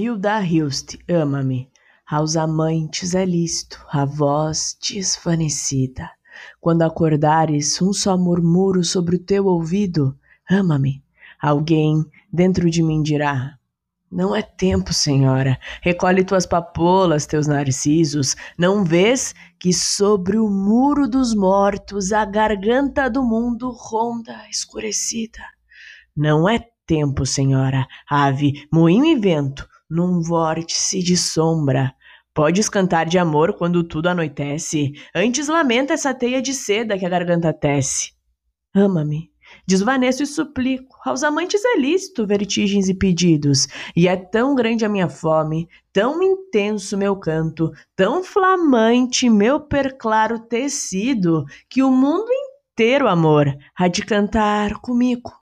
Hilda Hilst, ama-me. Aos amantes é listo a voz desvanecida. Quando acordares, um só murmuro sobre o teu ouvido: ama-me. Alguém dentro de mim dirá: não é tempo, senhora. Recolhe tuas papolas, teus narcisos. Não vês que sobre o muro dos mortos a garganta do mundo ronda escurecida? Não é tempo, senhora. Ave, moinho e vento, num vórtice de sombra. Podes cantar de amor quando tudo anoitece. Antes lamenta essa teia de seda que a garganta tece. Ama-me, Desvaneço e suplico, aos amantes é lícito vertigens e pedidos, e é tão grande a minha fome, tão intenso meu canto, tão flamante meu perclaro tecido, que o mundo inteiro, amor, há de cantar comigo.